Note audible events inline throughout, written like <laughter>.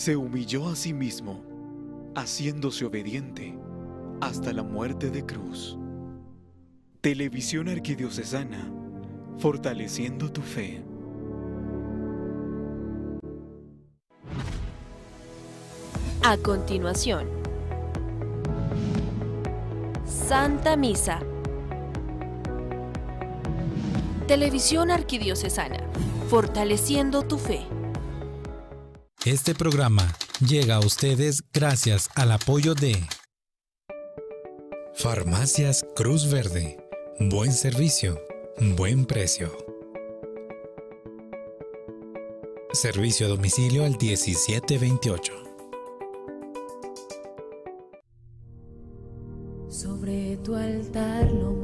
se humilló a sí mismo, haciéndose obediente hasta la muerte de cruz. Televisión Arquidiocesana, fortaleciendo tu fe. A continuación, Santa Misa. Televisión Arquidiocesana, fortaleciendo tu fe. Este programa llega a ustedes gracias al apoyo de Farmacias Cruz Verde. Buen servicio, buen precio. Servicio a domicilio al 1728. Sobre tu altar, lo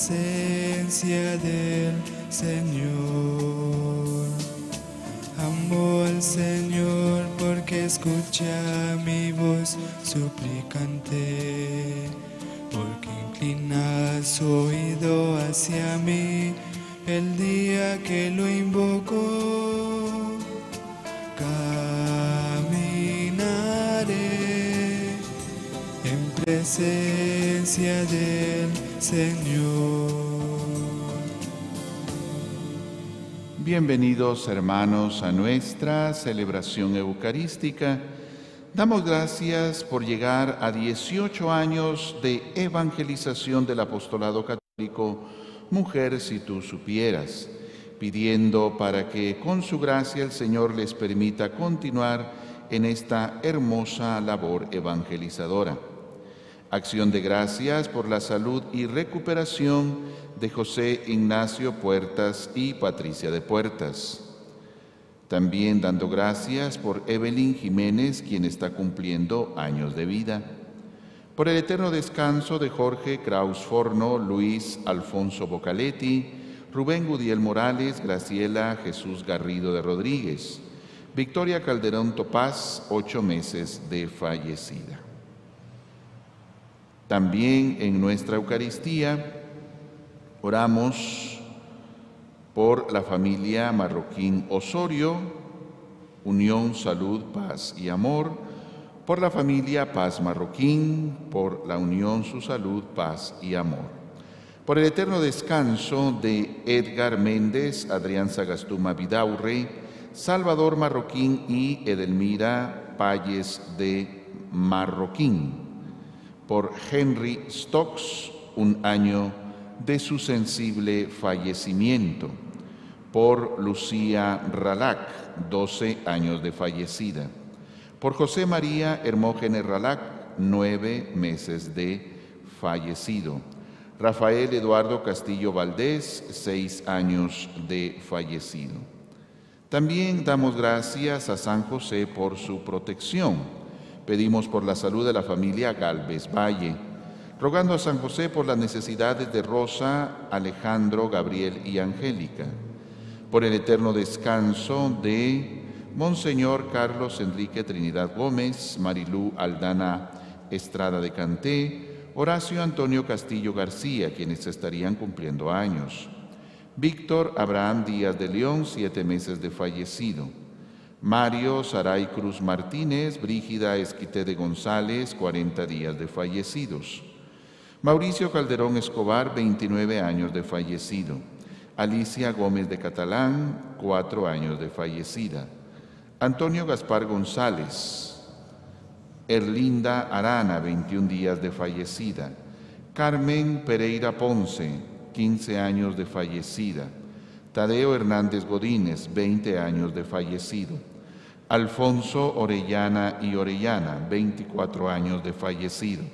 Presencia del Señor. Amo al Señor porque escucha mi voz suplicante, Bienvenidos hermanos a nuestra celebración eucarística. Damos gracias por llegar a 18 años de evangelización del apostolado católico, mujer si tú supieras, pidiendo para que con su gracia el Señor les permita continuar en esta hermosa labor evangelizadora. Acción de gracias por la salud y recuperación de José Ignacio Puertas y Patricia de Puertas. También dando gracias por Evelyn Jiménez, quien está cumpliendo años de vida. Por el eterno descanso de Jorge Kraus Forno, Luis Alfonso Bocaletti, Rubén Gudiel Morales, Graciela Jesús Garrido de Rodríguez. Victoria Calderón Topaz, ocho meses de fallecida. También en nuestra Eucaristía oramos por la familia Marroquín Osorio, Unión, Salud, Paz y Amor, por la familia Paz Marroquín, por la Unión, Su Salud, Paz y Amor. Por el eterno descanso de Edgar Méndez, Adrián Sagastuma Vidaurre, Salvador Marroquín y Edelmira Payes de Marroquín. Por Henry Stokes, un año de su sensible fallecimiento. Por Lucía Ralac, 12 años de fallecida. Por José María Hermógenes Ralac, nueve meses de fallecido. Rafael Eduardo Castillo Valdés, seis años de fallecido. También damos gracias a San José por su protección. Pedimos por la salud de la familia Galvez Valle, rogando a San José por las necesidades de Rosa, Alejandro, Gabriel y Angélica, por el eterno descanso de Monseñor Carlos Enrique Trinidad Gómez, Marilú Aldana Estrada de Canté, Horacio Antonio Castillo García, quienes estarían cumpliendo años. Víctor Abraham Díaz de León, siete meses de fallecido. Mario Saray Cruz Martínez, Brígida Esquite de González, 40 días de fallecidos. Mauricio Calderón Escobar, 29 años de fallecido. Alicia Gómez de Catalán, 4 años de fallecida. Antonio Gaspar González, Erlinda Arana, 21 días de fallecida, Carmen Pereira Ponce, 15 años de fallecida, Tadeo Hernández Godínez, 20 años de fallecido, Alfonso Orellana y Orellana, 24 años de fallecido,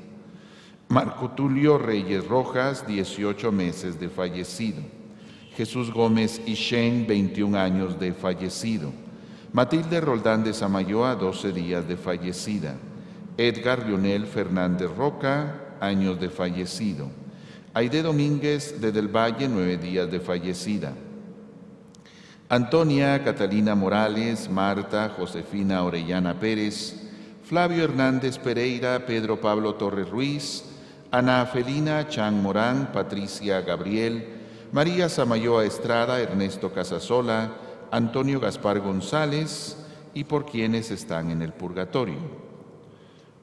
Marco Tulio Reyes Rojas, 18 meses de fallecido, Jesús Gómez Ishen, 21 años de fallecido, Matilde Roldán de Samayoa, 12 días de fallecida. Edgar Lionel Fernández Roca, años de fallecido. Aide Domínguez de Del Valle, 9 días de fallecida. Antonia Catalina Morales, Marta Josefina Orellana Pérez, Flavio Hernández Pereira, Pedro Pablo Torres Ruiz, Ana Felina Chan Morán, Patricia Gabriel, María Samayoa Estrada, Ernesto Casasola, Antonio Gaspar González y por quienes están en el purgatorio.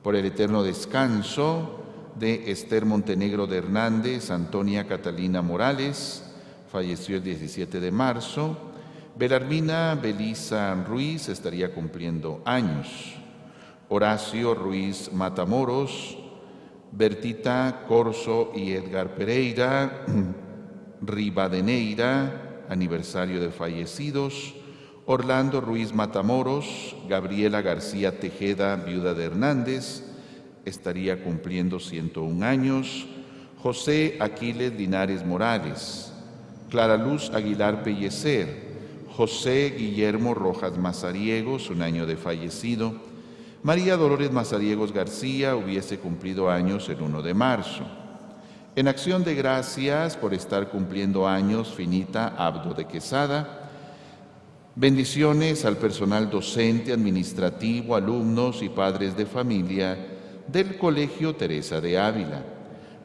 Por el eterno descanso de Esther Montenegro de Hernández, Antonia Catalina Morales, falleció el 17 de marzo. Belarmina Belisa Ruiz estaría cumpliendo años. Horacio Ruiz Matamoros, Bertita Corso y Edgar Pereira, <clears throat> Rivadeneira, aniversario de fallecidos, Orlando Ruiz Matamoros, Gabriela García Tejeda, viuda de Hernández, estaría cumpliendo 101 años, José Aquiles Linares Morales, Clara Luz Aguilar Pellecer, José Guillermo Rojas Mazariegos, un año de fallecido, María Dolores Mazariegos García hubiese cumplido años el 1 de marzo. En acción de gracias por estar cumpliendo años, Finita Abdo de Quesada, bendiciones al personal docente, administrativo, alumnos y padres de familia del Colegio Teresa de Ávila,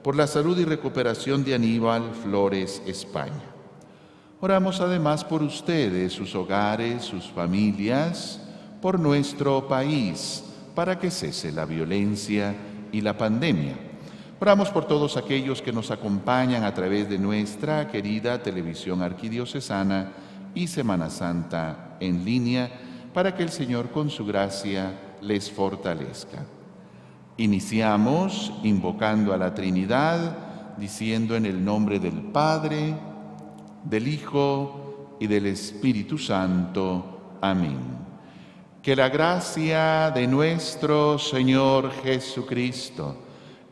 por la salud y recuperación de Aníbal Flores, España. Oramos además por ustedes, sus hogares, sus familias, por nuestro país, para que cese la violencia y la pandemia Oramos por todos aquellos que nos acompañan a través de nuestra querida televisión arquidiocesana y Semana Santa en línea, para que el Señor con su gracia les fortalezca. Iniciamos invocando a la Trinidad, diciendo en el nombre del Padre, del Hijo y del Espíritu Santo. Amén. Que la gracia de nuestro Señor Jesucristo,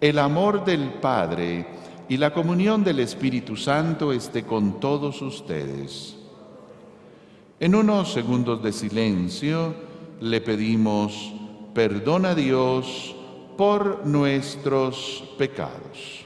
el amor del Padre y la comunión del Espíritu Santo esté con todos ustedes. En unos segundos de silencio le pedimos perdón a Dios por nuestros pecados.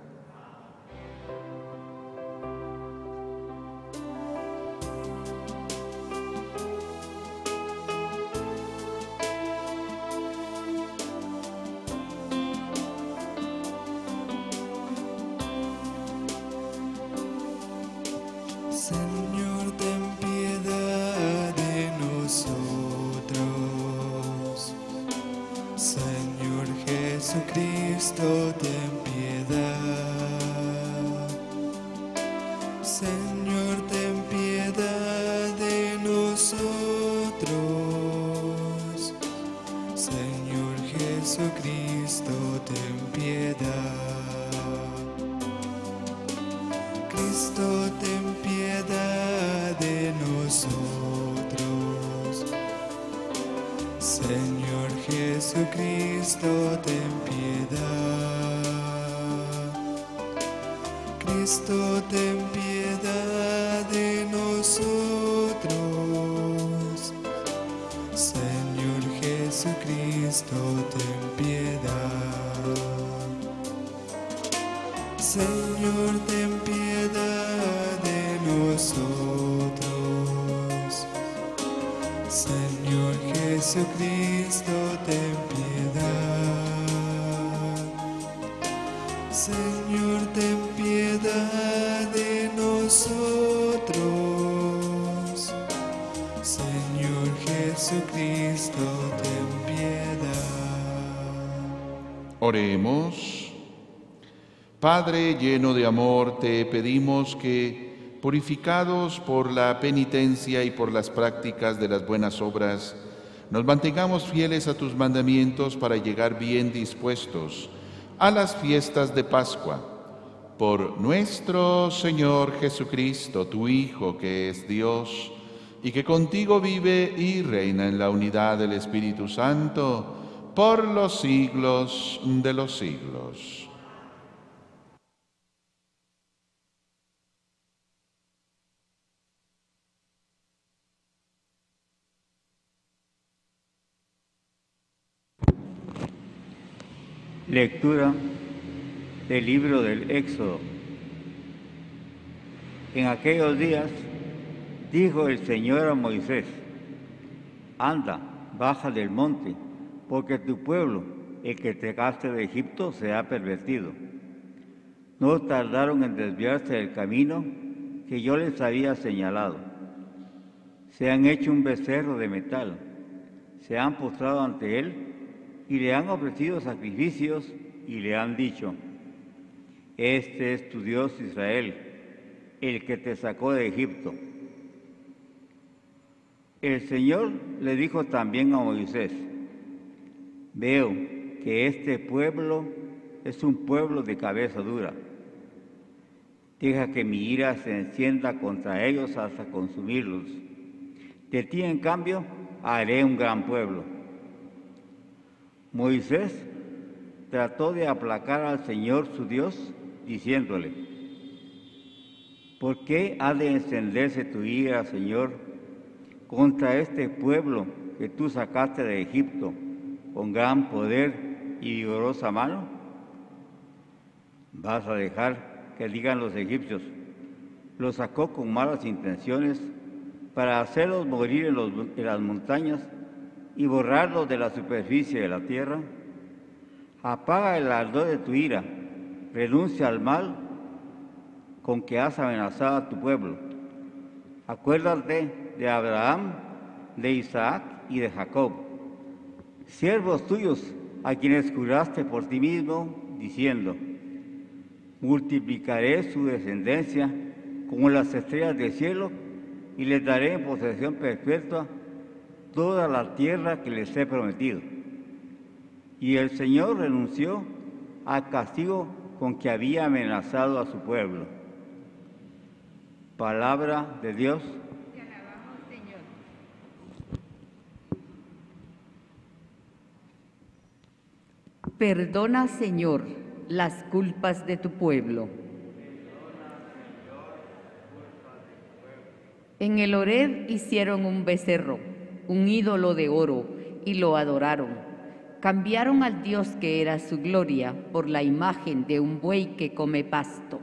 Jesucristo, ten piedad. Señor, ten piedad de nosotros. Señor Jesucristo, Padre lleno de amor, te pedimos que, purificados por la penitencia y por las prácticas de las buenas obras, nos mantengamos fieles a tus mandamientos para llegar bien dispuestos a las fiestas de Pascua. Por nuestro Señor Jesucristo, tu Hijo, que es Dios, y que contigo vive y reina en la unidad del Espíritu Santo, por los siglos de los siglos. Lectura del libro del Éxodo. En aquellos días dijo el Señor a Moisés, anda, baja del monte, porque tu pueblo, el que te gaste de Egipto, se ha pervertido. No tardaron en desviarse del camino que yo les había señalado. Se han hecho un becerro de metal, se han postrado ante él y le han ofrecido sacrificios y le han dicho, este es tu Dios Israel, el que te sacó de Egipto. El Señor le dijo también a Moisés, veo que este pueblo es un pueblo de cabeza dura. Deja que mi ira se encienda contra ellos hasta consumirlos. De ti, en cambio, haré un gran pueblo. Moisés trató de aplacar al Señor su Dios, diciéndole, ¿por qué ha de encenderse tu ira, Señor, contra este pueblo que tú sacaste de Egipto con gran poder y vigorosa mano? ¿Vas a dejar que digan los egipcios, los sacó con malas intenciones para hacerlos morir en, los- en las montañas y borrarlos de la superficie de la tierra? Apaga el ardor de tu ira, renuncia al mal con que has amenazado a tu pueblo. Acuérdate de Abraham, de Isaac y de Jacob, siervos tuyos a quienes juraste por ti mismo, diciendo, multiplicaré su descendencia como las estrellas del cielo y les daré en posesión perpetua toda la tierra que les he prometido. Y el Señor renunció al castigo con que había amenazado a su pueblo. Palabra de Dios. Perdona, Señor, las culpas de tu pueblo. En el Oreb hicieron un becerro, un ídolo de oro, y lo adoraron. Cambiaron al Dios que era su gloria por la imagen de un buey que come pasto.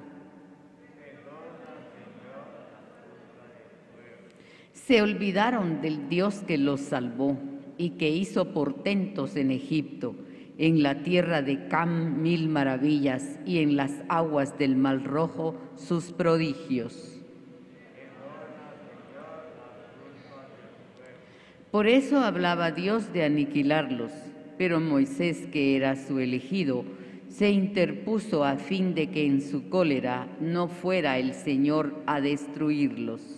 Se olvidaron del Dios que los salvó y que hizo portentos en Egipto, en la tierra de Cam mil maravillas y en las aguas del Mar Rojo sus prodigios. Por eso hablaba Dios de aniquilarlos, pero Moisés, que era su elegido, se interpuso a fin de que en su cólera no fuera el Señor a destruirlos.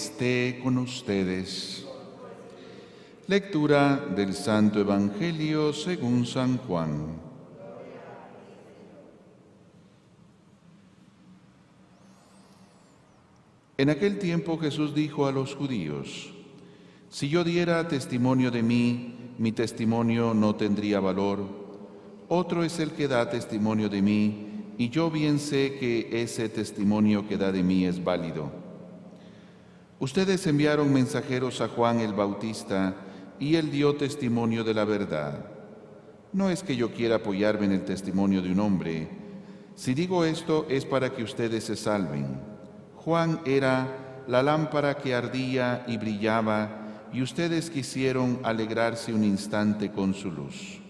Esté con ustedes. Lectura del Santo Evangelio según San Juan. En aquel tiempo Jesús dijo a los judíos, Si yo diera testimonio de mí, mi testimonio no tendría valor. Otro es el que da testimonio de mí, y yo bien sé que ese testimonio que da de mí es válido. Ustedes enviaron mensajeros a Juan el Bautista, y él dio testimonio de la verdad. No es que yo quiera apoyarme en el testimonio de un hombre. Si digo esto es para que ustedes se salven. Juan era la lámpara que ardía y brillaba, y ustedes quisieron alegrarse un instante con su luz.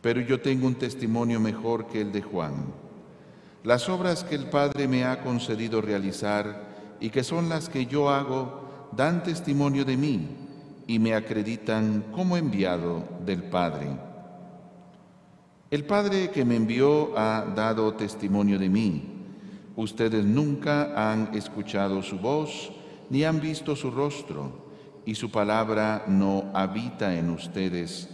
Pero yo tengo un testimonio mejor que el de Juan. Las obras que el Padre me ha concedido realizar y que son las que yo hago, dan testimonio de mí y me acreditan como enviado del Padre. El Padre que me envió ha dado testimonio de mí. Ustedes nunca han escuchado su voz ni han visto su rostro, y su palabra no habita en ustedes,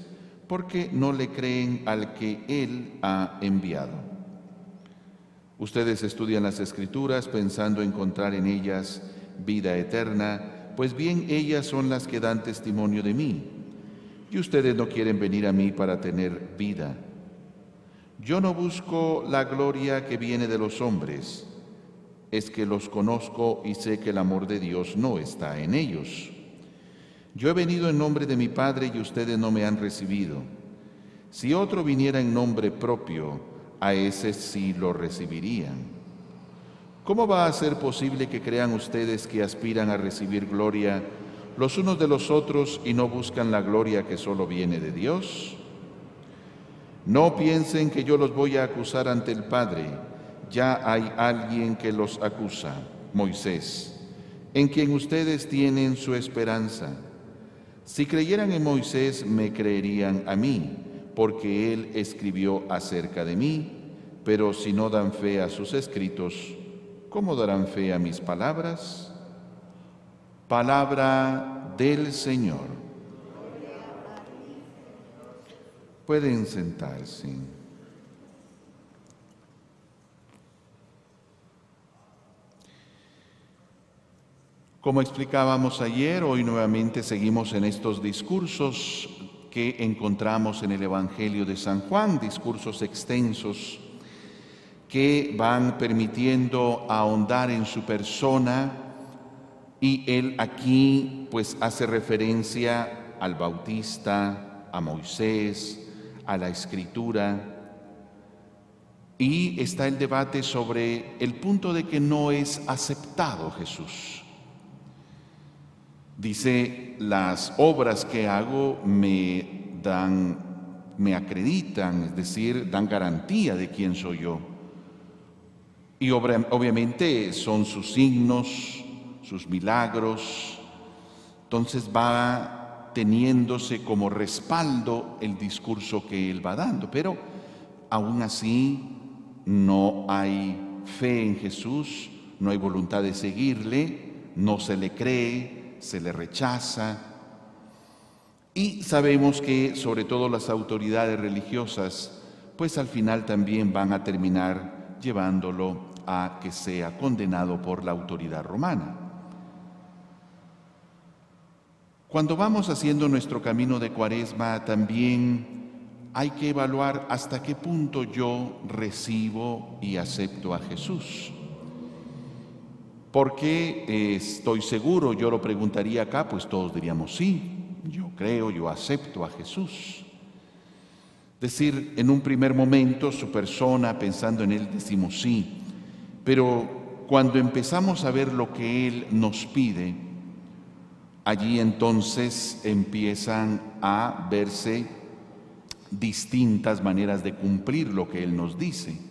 porque no le creen al que Él ha enviado. Ustedes estudian las escrituras pensando encontrar en ellas vida eterna, pues bien ellas son las que dan testimonio de mí. Y ustedes no quieren venir a mí para tener vida. Yo no busco la gloria que viene de los hombres, es que los conozco y sé que el amor de Dios no está en ellos. Yo he venido en nombre de mi Padre y ustedes no me han recibido. Si otro viniera en nombre propio, a ese sí lo recibirían. ¿Cómo va a ser posible que crean ustedes que aspiran a recibir gloria los unos de los otros y no buscan la gloria que solo viene de Dios? No piensen que yo los voy a acusar ante el Padre. Ya hay alguien que los acusa, Moisés, en quien ustedes tienen su esperanza. Si creyeran en Moisés, me creerían a mí, porque él escribió acerca de mí, pero si no dan fe a sus escritos, ¿cómo darán fe a mis palabras? Palabra del Señor. Pueden sentarse. Como explicábamos ayer, hoy nuevamente seguimos en estos discursos que encontramos en el Evangelio de San Juan, discursos extensos que van permitiendo ahondar en su persona y él aquí pues hace referencia al Bautista, a Moisés, a la Escritura y está el debate sobre el punto de que no es aceptado Jesús. Dice, las obras que hago me dan, me acreditan, es decir, dan garantía de quién soy yo. Y obviamente son sus signos, sus milagros. Entonces va teniéndose como respaldo el discurso que él va dando. Pero aún así no hay fe en Jesús, no hay voluntad de seguirle, no se le cree, se le rechaza. Y sabemos que sobre todo las autoridades religiosas pues al final también van a terminar llevándolo a que sea condenado por la autoridad romana. Cuando vamos haciendo nuestro camino de cuaresma, también hay que evaluar hasta qué punto yo recibo y acepto a Jesús. Porque eh, estoy seguro, yo lo preguntaría acá, pues todos diríamos sí, yo creo, yo acepto a Jesús. Decir, en un primer momento, su persona, pensando en Él, decimos sí, pero cuando empezamos a ver lo que Él nos pide, allí entonces empiezan a verse distintas maneras de cumplir lo que Él nos dice.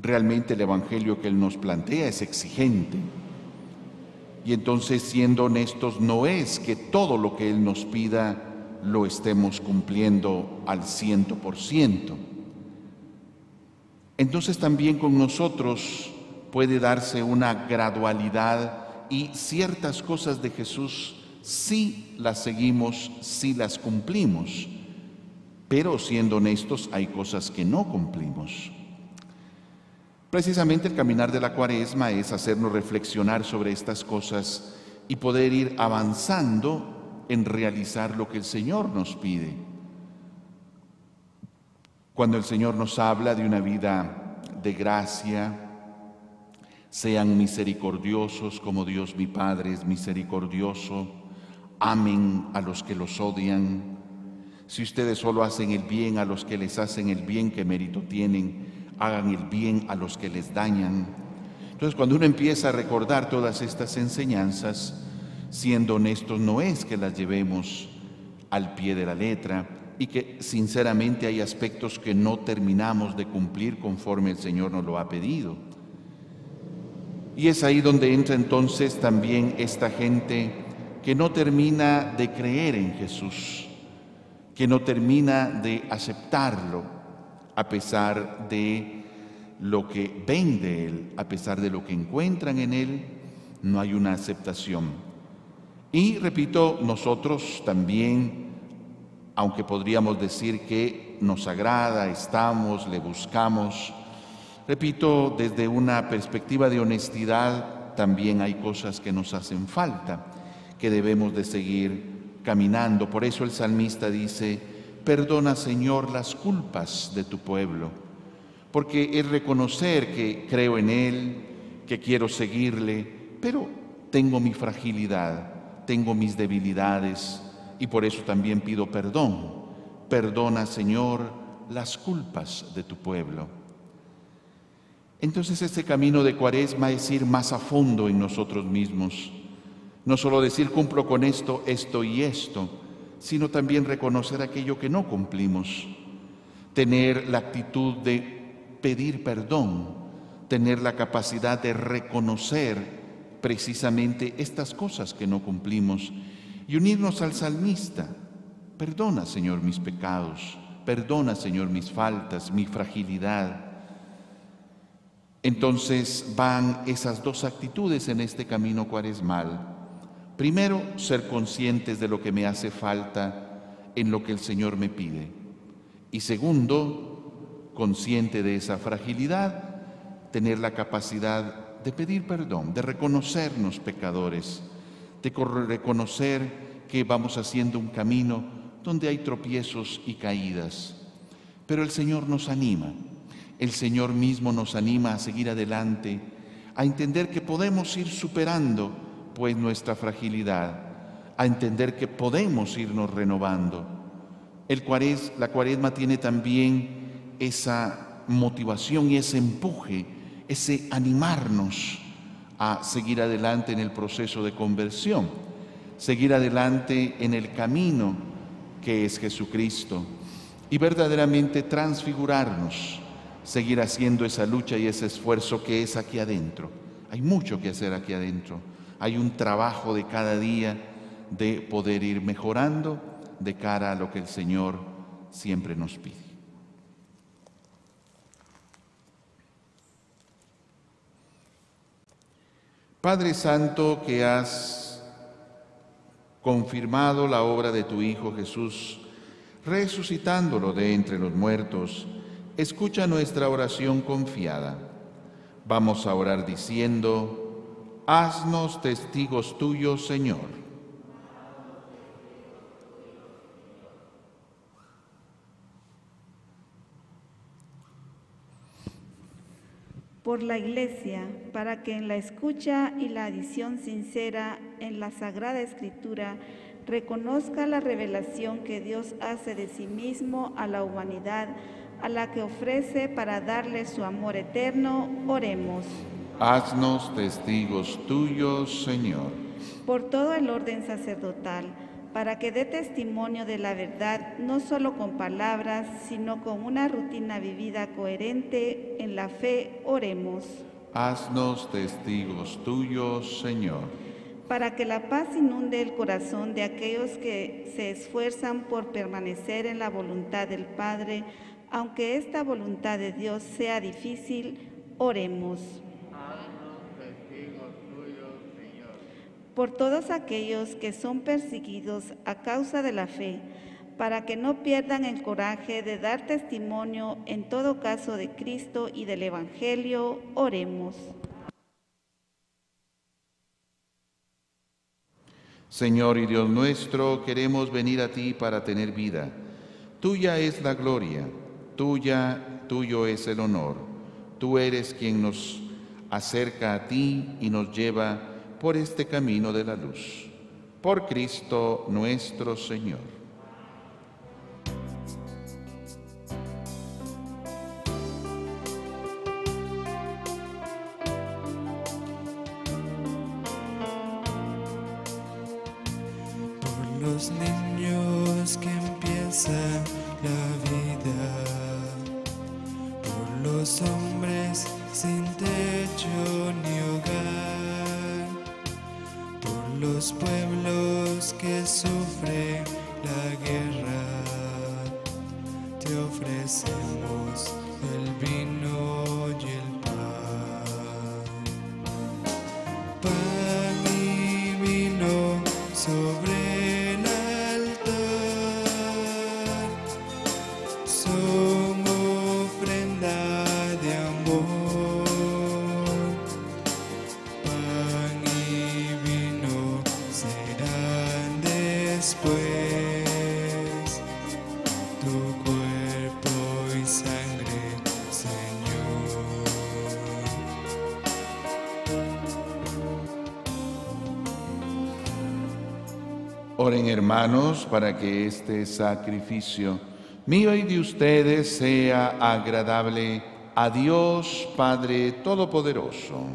Realmente el Evangelio que Él nos plantea es exigente. Y entonces, siendo honestos, no es que todo lo que Él nos pida lo estemos cumpliendo al ciento por ciento. Entonces también con nosotros puede darse una gradualidad y ciertas cosas de Jesús sí las seguimos, sí las cumplimos, pero siendo honestos hay cosas que no cumplimos. Precisamente el caminar de la cuaresma es hacernos reflexionar sobre estas cosas y poder ir avanzando en realizar lo que el Señor nos pide. Cuando el Señor nos habla de una vida de gracia, sean misericordiosos como Dios mi Padre es misericordioso, amen a los que los odian. Si ustedes solo hacen el bien a los que les hacen el bien, ¿qué mérito tienen? Hagan el bien a los que les dañan. Entonces, cuando uno empieza a recordar todas estas enseñanzas, siendo honestos, no es que las llevemos al pie de la letra y que sinceramente hay aspectos que no terminamos de cumplir conforme el Señor nos lo ha pedido. Y es ahí donde entra entonces también esta gente que no termina de creer en Jesús, que no termina de aceptarlo, a pesar de lo que ven de Él, a pesar de lo que encuentran en Él, no hay una aceptación. Y repito, nosotros también, aunque podríamos decir que nos agrada, estamos, le buscamos, repito, desde una perspectiva de honestidad, también hay cosas que nos hacen falta, que debemos de seguir caminando. Por eso el salmista dice, Perdona, Señor, las culpas de tu pueblo, porque es reconocer que creo en Él, que quiero seguirle, pero tengo mi fragilidad, tengo mis debilidades y por eso también pido perdón. Perdona, Señor, las culpas de tu pueblo. Entonces este camino de cuaresma es ir más a fondo en nosotros mismos. No solo decir cumplo con esto, esto y esto, sino también reconocer aquello que no cumplimos, tener la actitud de pedir perdón, tener la capacidad de reconocer precisamente estas cosas que no cumplimos y unirnos al salmista. Perdona, Señor, mis pecados, perdona, Señor, mis faltas, mi fragilidad. Entonces van esas dos actitudes en este camino cuaresmal Primero, ser conscientes de lo que me hace falta en lo que el Señor me pide. Y segundo, consciente de esa fragilidad, tener la capacidad de pedir perdón, de reconocernos pecadores, de reconocer que vamos haciendo un camino donde hay tropiezos y caídas. Pero el Señor nos anima, el Señor mismo nos anima a seguir adelante, a entender que podemos ir superando pues nuestra fragilidad, a entender que podemos irnos renovando. El la cuaresma tiene también esa motivación y ese empuje, ese animarnos a seguir adelante en el proceso de conversión, seguir adelante en el camino que es Jesucristo y verdaderamente transfigurarnos, seguir haciendo esa lucha y ese esfuerzo que es aquí adentro. Hay mucho que hacer aquí adentro hay un trabajo de cada día de poder ir mejorando de cara a lo que el Señor siempre nos pide. Padre Santo, que has confirmado la obra de tu Hijo Jesús, resucitándolo de entre los muertos, escucha nuestra oración confiada. Vamos a orar diciendo, haznos testigos tuyos, Señor. por la Iglesia, para que en la escucha y la adición sincera en la Sagrada Escritura reconozca la revelación que Dios hace de sí mismo a la humanidad, a la que ofrece para darle su amor eterno, oremos. Haznos testigos tuyos, Señor. Por todo el orden sacerdotal, para que dé testimonio de la verdad, no solo con palabras, sino con una rutina vivida coherente en la fe, oremos. Haznos testigos tuyos, Señor. Para que la paz inunde el corazón de aquellos que se esfuerzan por permanecer en la voluntad del Padre, aunque esta voluntad de Dios sea difícil, oremos. Por todos aquellos que son perseguidos a causa de la fe, para que no pierdan el coraje de dar testimonio en todo caso de Cristo y del Evangelio, oremos. Señor y Dios nuestro, queremos venir a ti para tener vida. Tuya es la gloria, tuya, tuyo es el honor. Tú eres quien nos acerca a ti y nos lleva por este camino de la luz. Por Cristo nuestro Señor. La vida, por los hombres por los hermanos para que este sacrificio mío y de ustedes sea agradable a Dios Padre Todopoderoso.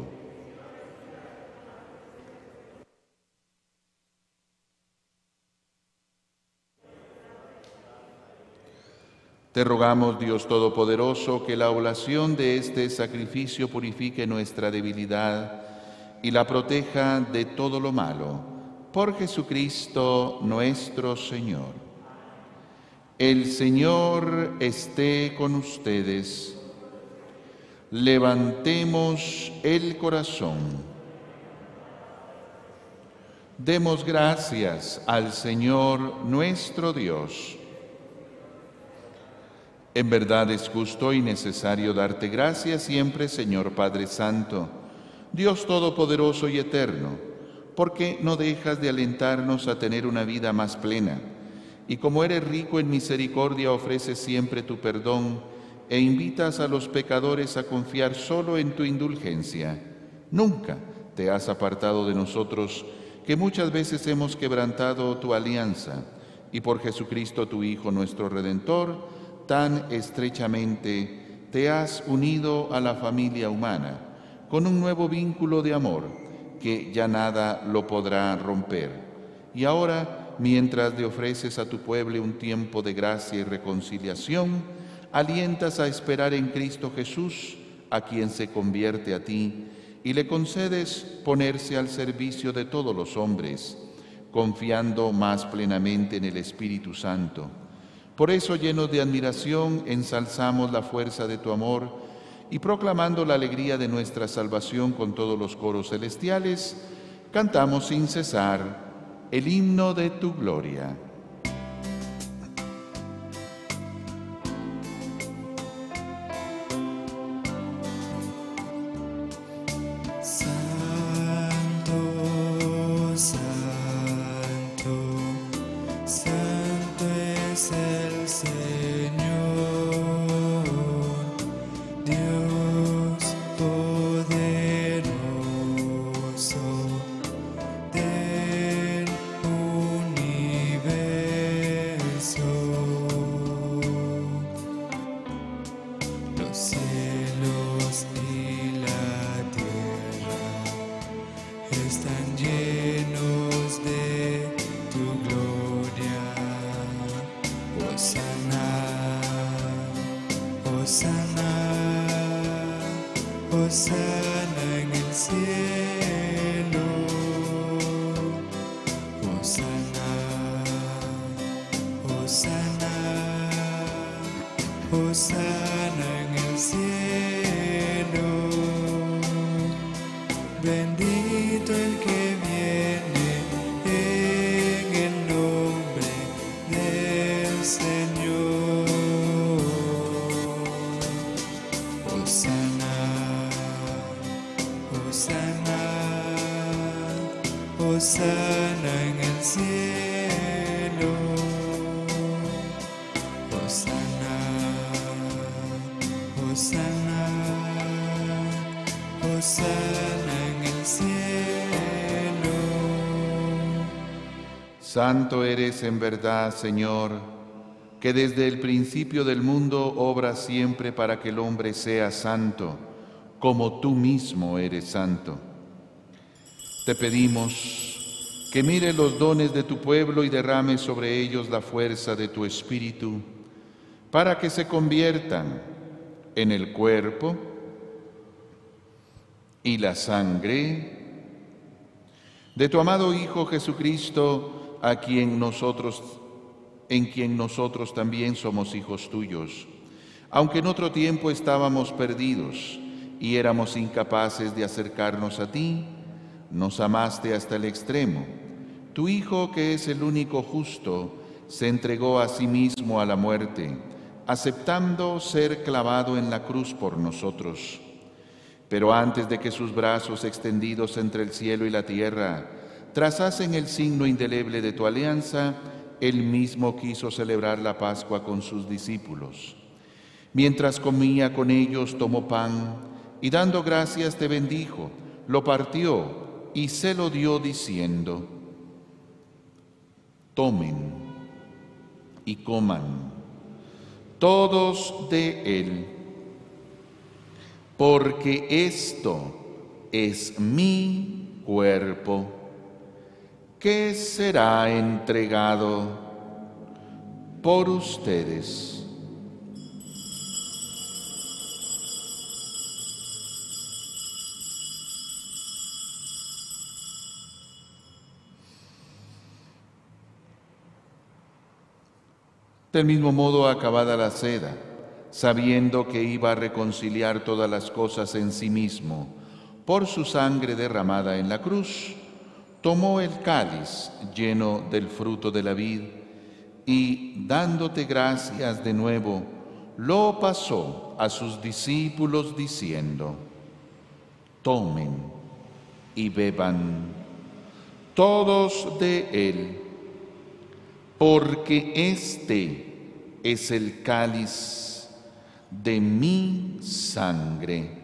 Te rogamos, Dios Todopoderoso, que la oblación de este sacrificio purifique nuestra debilidad y la proteja de todo lo malo. Por Jesucristo nuestro Señor. El Señor esté con ustedes. Levantemos el corazón. Demos gracias al Señor nuestro Dios. En verdad es justo y necesario darte gracias siempre, Señor Padre Santo, Dios Todopoderoso y Eterno, porque no dejas de alentarnos a tener una vida más plena, y como eres rico en misericordia ofreces siempre tu perdón e invitas a los pecadores a confiar solo en tu indulgencia. Nunca te has apartado de nosotros, que muchas veces hemos quebrantado tu alianza, y por Jesucristo tu Hijo nuestro Redentor, tan estrechamente te has unido a la familia humana con un nuevo vínculo de amor que ya nada lo podrá romper. Y ahora, mientras le ofreces a tu pueblo un tiempo de gracia y reconciliación, alientas a esperar en Cristo Jesús, a quien se convierte a ti, y le concedes ponerse al servicio de todos los hombres, confiando más plenamente en el Espíritu Santo por eso, llenos de admiración, ensalzamos la fuerza de tu amor y proclamando la alegría de nuestra salvación con todos los coros celestiales, cantamos sin cesar el himno de tu gloria. Santo eres en verdad, Señor, que desde el principio del mundo obras siempre para que el hombre sea santo, como tú mismo eres santo. Te pedimos que mire los dones de tu pueblo y derrame sobre ellos la fuerza de tu espíritu, para que se conviertan en el cuerpo y la sangre de tu amado Hijo Jesucristo, a quien nosotros en quien nosotros también somos hijos tuyos. Aunque en otro tiempo estábamos perdidos y éramos incapaces de acercarnos a ti, nos amaste hasta el extremo. Tu Hijo, que es el único justo, se entregó a sí mismo a la muerte, aceptando ser clavado en la cruz por nosotros. Pero antes de que sus brazos extendidos entre el cielo y la tierra trazasen el signo indeleble de tu alianza, él mismo quiso celebrar la Pascua con sus discípulos. Mientras comía con ellos, tomó pan y dando gracias te bendijo, lo partió y se lo dio diciendo, tomen y coman todos de él, porque esto es mi cuerpo que será entregado por ustedes. Del mismo modo, acabada la cena, sabiendo que iba a reconciliar todas las cosas en sí mismo, por su sangre derramada en la cruz, tomó el cáliz lleno del fruto de la vid y, dándote gracias de nuevo, lo pasó a sus discípulos diciendo, tomen y beban todos de él, porque este es el cáliz de mi sangre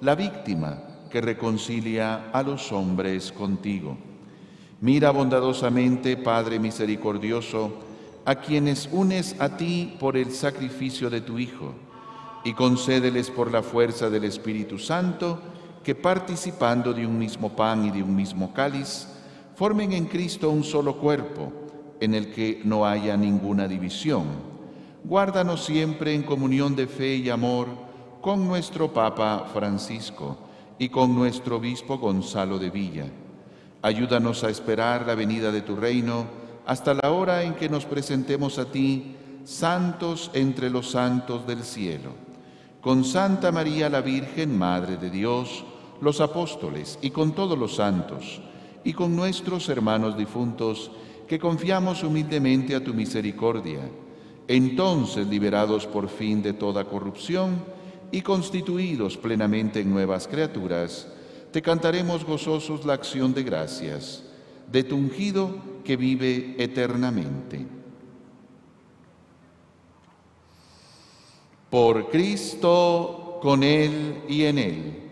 la víctima que reconcilia a los hombres contigo. Mira bondadosamente, Padre misericordioso, a quienes unes a ti por el sacrificio de tu Hijo, y concédeles por la fuerza del Espíritu Santo, que participando de un mismo pan y de un mismo cáliz, formen en Cristo un solo cuerpo, en el que no haya ninguna división. Guárdanos siempre en comunión de fe y amor con nuestro Papa Francisco y con nuestro Obispo Gonzalo de Villa. Ayúdanos a esperar la venida de tu reino hasta la hora en que nos presentemos a ti, santos entre los santos del cielo. Con Santa María la Virgen, Madre de Dios, los apóstoles y con todos los santos, y con nuestros hermanos difuntos, que confiamos humildemente a tu misericordia. Entonces, liberados por fin de toda corrupción y constituidos plenamente en nuevas criaturas, te cantaremos gozosos la acción de gracias de tu ungido que vive eternamente. Por Cristo, con Él y en Él,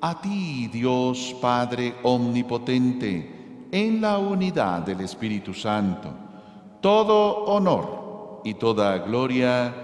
a ti, Dios Padre Omnipotente, en la unidad del Espíritu Santo, todo honor y toda gloria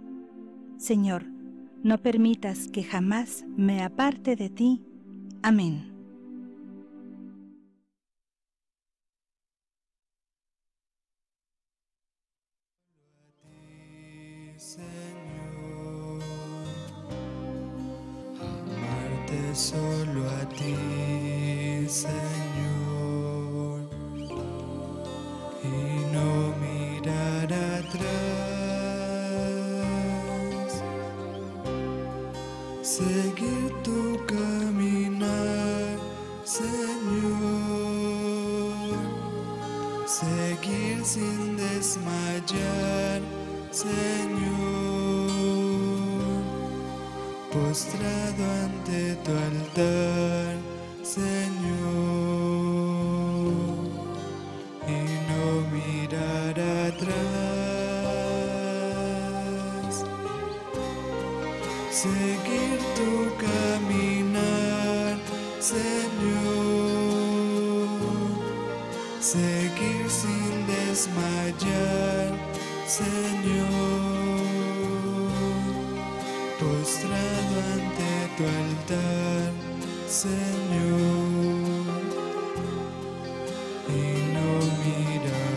Señor, no permitas que jamás me aparte de ti. Amén. Solo a ti, Señor, desmayar. Señor, postrado ante tu altar, Señor, y no mirar atrás, seguir Señor, postrado ante tu altar, Señor, y no mirar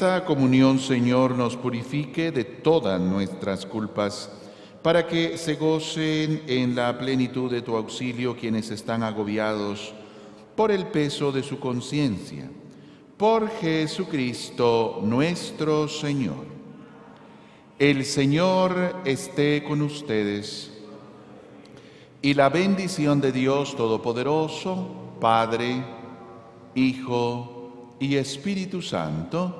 esta comunión, Señor, nos purifique de todas nuestras culpas, para que se gocen en la plenitud de tu auxilio quienes están agobiados por el peso de su conciencia. Por Jesucristo nuestro Señor. El Señor esté con ustedes. Y la bendición de Dios Todopoderoso, Padre, Hijo y Espíritu Santo,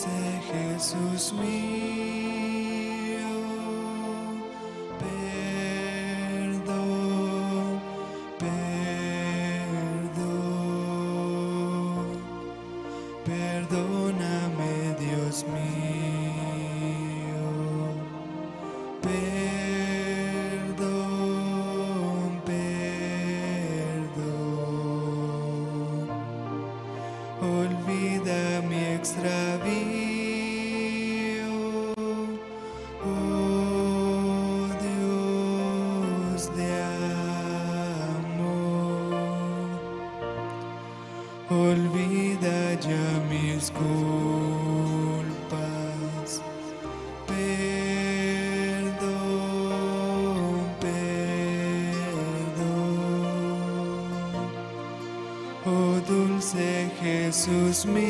Dulce Jesús mío, Jesús